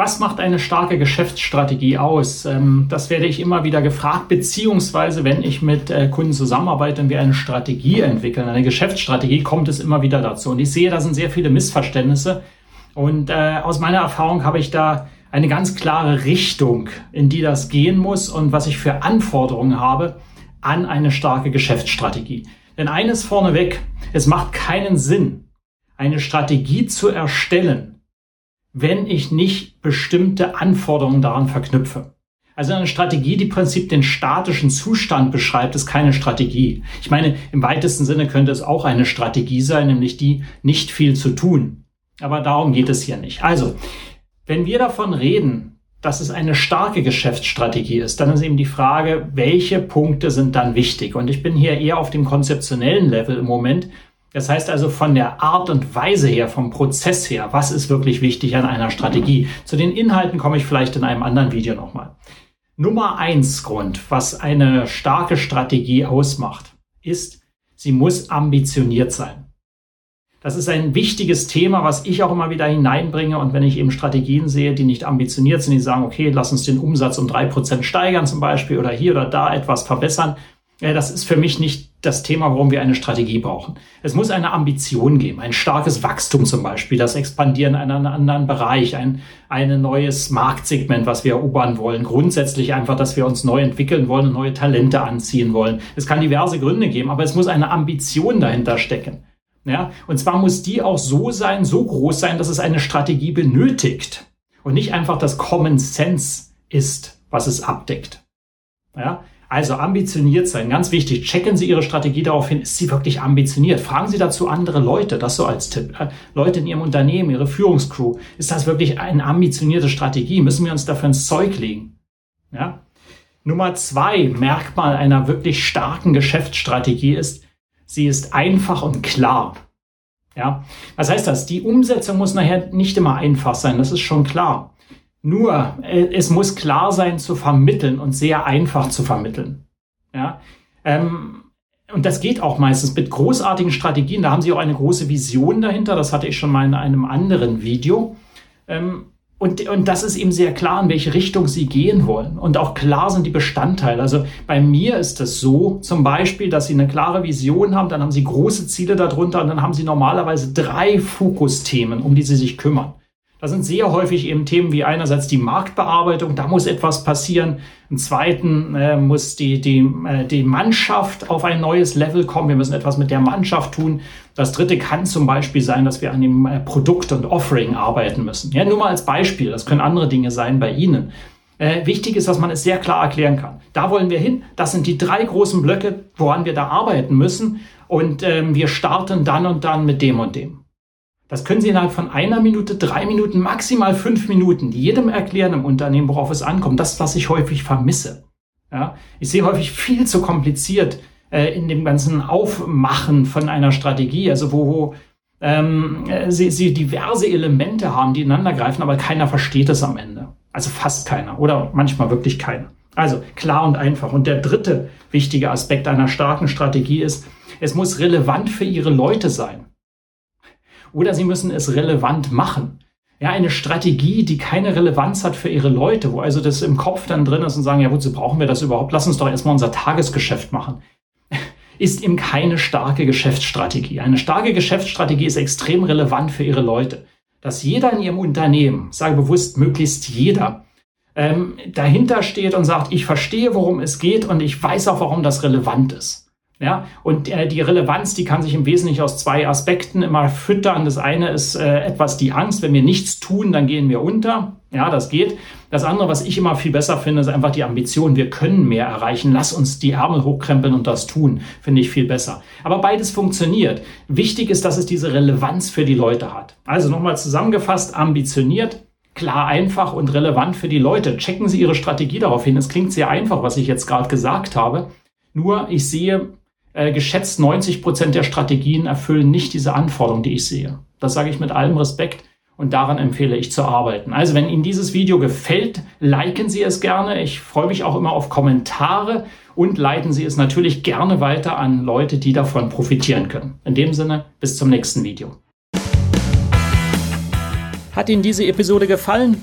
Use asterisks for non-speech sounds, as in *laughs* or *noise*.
Was macht eine starke Geschäftsstrategie aus? Ähm, das werde ich immer wieder gefragt, beziehungsweise wenn ich mit äh, Kunden zusammenarbeite und wir eine Strategie entwickeln, eine Geschäftsstrategie, kommt es immer wieder dazu. Und ich sehe, da sind sehr viele Missverständnisse. Und äh, aus meiner Erfahrung habe ich da eine ganz klare Richtung, in die das gehen muss und was ich für Anforderungen habe an eine starke Geschäftsstrategie. Denn eines vorneweg, es macht keinen Sinn, eine Strategie zu erstellen, wenn ich nicht bestimmte Anforderungen daran verknüpfe. Also eine Strategie, die im Prinzip den statischen Zustand beschreibt, ist keine Strategie. Ich meine, im weitesten Sinne könnte es auch eine Strategie sein, nämlich die, nicht viel zu tun. Aber darum geht es hier nicht. Also, wenn wir davon reden, dass es eine starke Geschäftsstrategie ist, dann ist eben die Frage, welche Punkte sind dann wichtig? Und ich bin hier eher auf dem konzeptionellen Level im Moment das heißt also von der Art und Weise her, vom Prozess her, was ist wirklich wichtig an einer Strategie? Zu den Inhalten komme ich vielleicht in einem anderen Video nochmal. Nummer eins Grund, was eine starke Strategie ausmacht, ist, sie muss ambitioniert sein. Das ist ein wichtiges Thema, was ich auch immer wieder hineinbringe. Und wenn ich eben Strategien sehe, die nicht ambitioniert sind, die sagen, okay, lass uns den Umsatz um drei Prozent steigern zum Beispiel oder hier oder da etwas verbessern, ja, das ist für mich nicht das Thema, warum wir eine Strategie brauchen. Es muss eine Ambition geben, ein starkes Wachstum zum Beispiel, das Expandieren in einen anderen Bereich, ein, ein neues Marktsegment, was wir erobern wollen. Grundsätzlich einfach, dass wir uns neu entwickeln wollen und neue Talente anziehen wollen. Es kann diverse Gründe geben, aber es muss eine Ambition dahinter stecken. Ja, und zwar muss die auch so sein, so groß sein, dass es eine Strategie benötigt und nicht einfach das Common Sense ist, was es abdeckt. Ja, also ambitioniert sein, ganz wichtig. Checken Sie Ihre Strategie darauf hin, ist sie wirklich ambitioniert? Fragen Sie dazu andere Leute, das so als Tipp. Äh, Leute in Ihrem Unternehmen, Ihre Führungscrew. Ist das wirklich eine ambitionierte Strategie? Müssen wir uns dafür ins Zeug legen? Ja? Nummer zwei, Merkmal einer wirklich starken Geschäftsstrategie ist, sie ist einfach und klar. Ja, was heißt das? Die Umsetzung muss nachher nicht immer einfach sein, das ist schon klar. Nur, äh, es muss klar sein zu vermitteln und sehr einfach zu vermitteln. Ja, ähm, und das geht auch meistens mit großartigen Strategien. Da haben sie auch eine große Vision dahinter. Das hatte ich schon mal in einem anderen Video. Ähm, und, und das ist eben sehr klar, in welche Richtung sie gehen wollen. Und auch klar sind die Bestandteile. Also bei mir ist es so, zum Beispiel, dass sie eine klare Vision haben, dann haben sie große Ziele darunter und dann haben sie normalerweise drei Fokusthemen, um die sie sich kümmern. Da sind sehr häufig eben Themen wie einerseits die Marktbearbeitung, da muss etwas passieren. Im zweiten äh, muss die, die, äh, die Mannschaft auf ein neues Level kommen. Wir müssen etwas mit der Mannschaft tun. Das dritte kann zum Beispiel sein, dass wir an dem äh, Produkt und Offering arbeiten müssen. Ja, nur mal als Beispiel. Das können andere Dinge sein bei Ihnen. Äh, wichtig ist, dass man es sehr klar erklären kann. Da wollen wir hin. Das sind die drei großen Blöcke, woran wir da arbeiten müssen. Und ähm, wir starten dann und dann mit dem und dem. Das können Sie innerhalb von einer Minute, drei Minuten, maximal fünf Minuten jedem erklären im Unternehmen, worauf es ankommt. Das, was ich häufig vermisse. Ja, ich sehe häufig viel zu kompliziert äh, in dem ganzen Aufmachen von einer Strategie, also wo, wo ähm, sie, sie diverse Elemente haben, die ineinander greifen, aber keiner versteht es am Ende. Also fast keiner oder manchmal wirklich keiner. Also klar und einfach. Und der dritte wichtige Aspekt einer starken Strategie ist, es muss relevant für ihre Leute sein oder sie müssen es relevant machen. Ja, eine Strategie, die keine Relevanz hat für ihre Leute, wo also das im Kopf dann drin ist und sagen, ja, wozu brauchen wir das überhaupt? Lass uns doch erstmal unser Tagesgeschäft machen. *laughs* Ist eben keine starke Geschäftsstrategie. Eine starke Geschäftsstrategie ist extrem relevant für ihre Leute. Dass jeder in ihrem Unternehmen, sage bewusst möglichst jeder, ähm, dahinter steht und sagt, ich verstehe, worum es geht und ich weiß auch, warum das relevant ist. Ja, und äh, die Relevanz, die kann sich im Wesentlichen aus zwei Aspekten immer füttern. Das eine ist äh, etwas die Angst, wenn wir nichts tun, dann gehen wir unter. Ja, das geht. Das andere, was ich immer viel besser finde, ist einfach die Ambition. Wir können mehr erreichen. Lass uns die Ärmel hochkrempeln und das tun. Finde ich viel besser. Aber beides funktioniert. Wichtig ist, dass es diese Relevanz für die Leute hat. Also nochmal zusammengefasst, ambitioniert, klar, einfach und relevant für die Leute. Checken Sie Ihre Strategie darauf hin. Es klingt sehr einfach, was ich jetzt gerade gesagt habe. Nur ich sehe, äh, geschätzt 90 Prozent der Strategien erfüllen nicht diese Anforderungen, die ich sehe. Das sage ich mit allem Respekt und daran empfehle ich zu arbeiten. Also wenn Ihnen dieses Video gefällt, liken Sie es gerne. Ich freue mich auch immer auf Kommentare und leiten Sie es natürlich gerne weiter an Leute, die davon profitieren können. In dem Sinne, bis zum nächsten Video. Hat Ihnen diese Episode gefallen?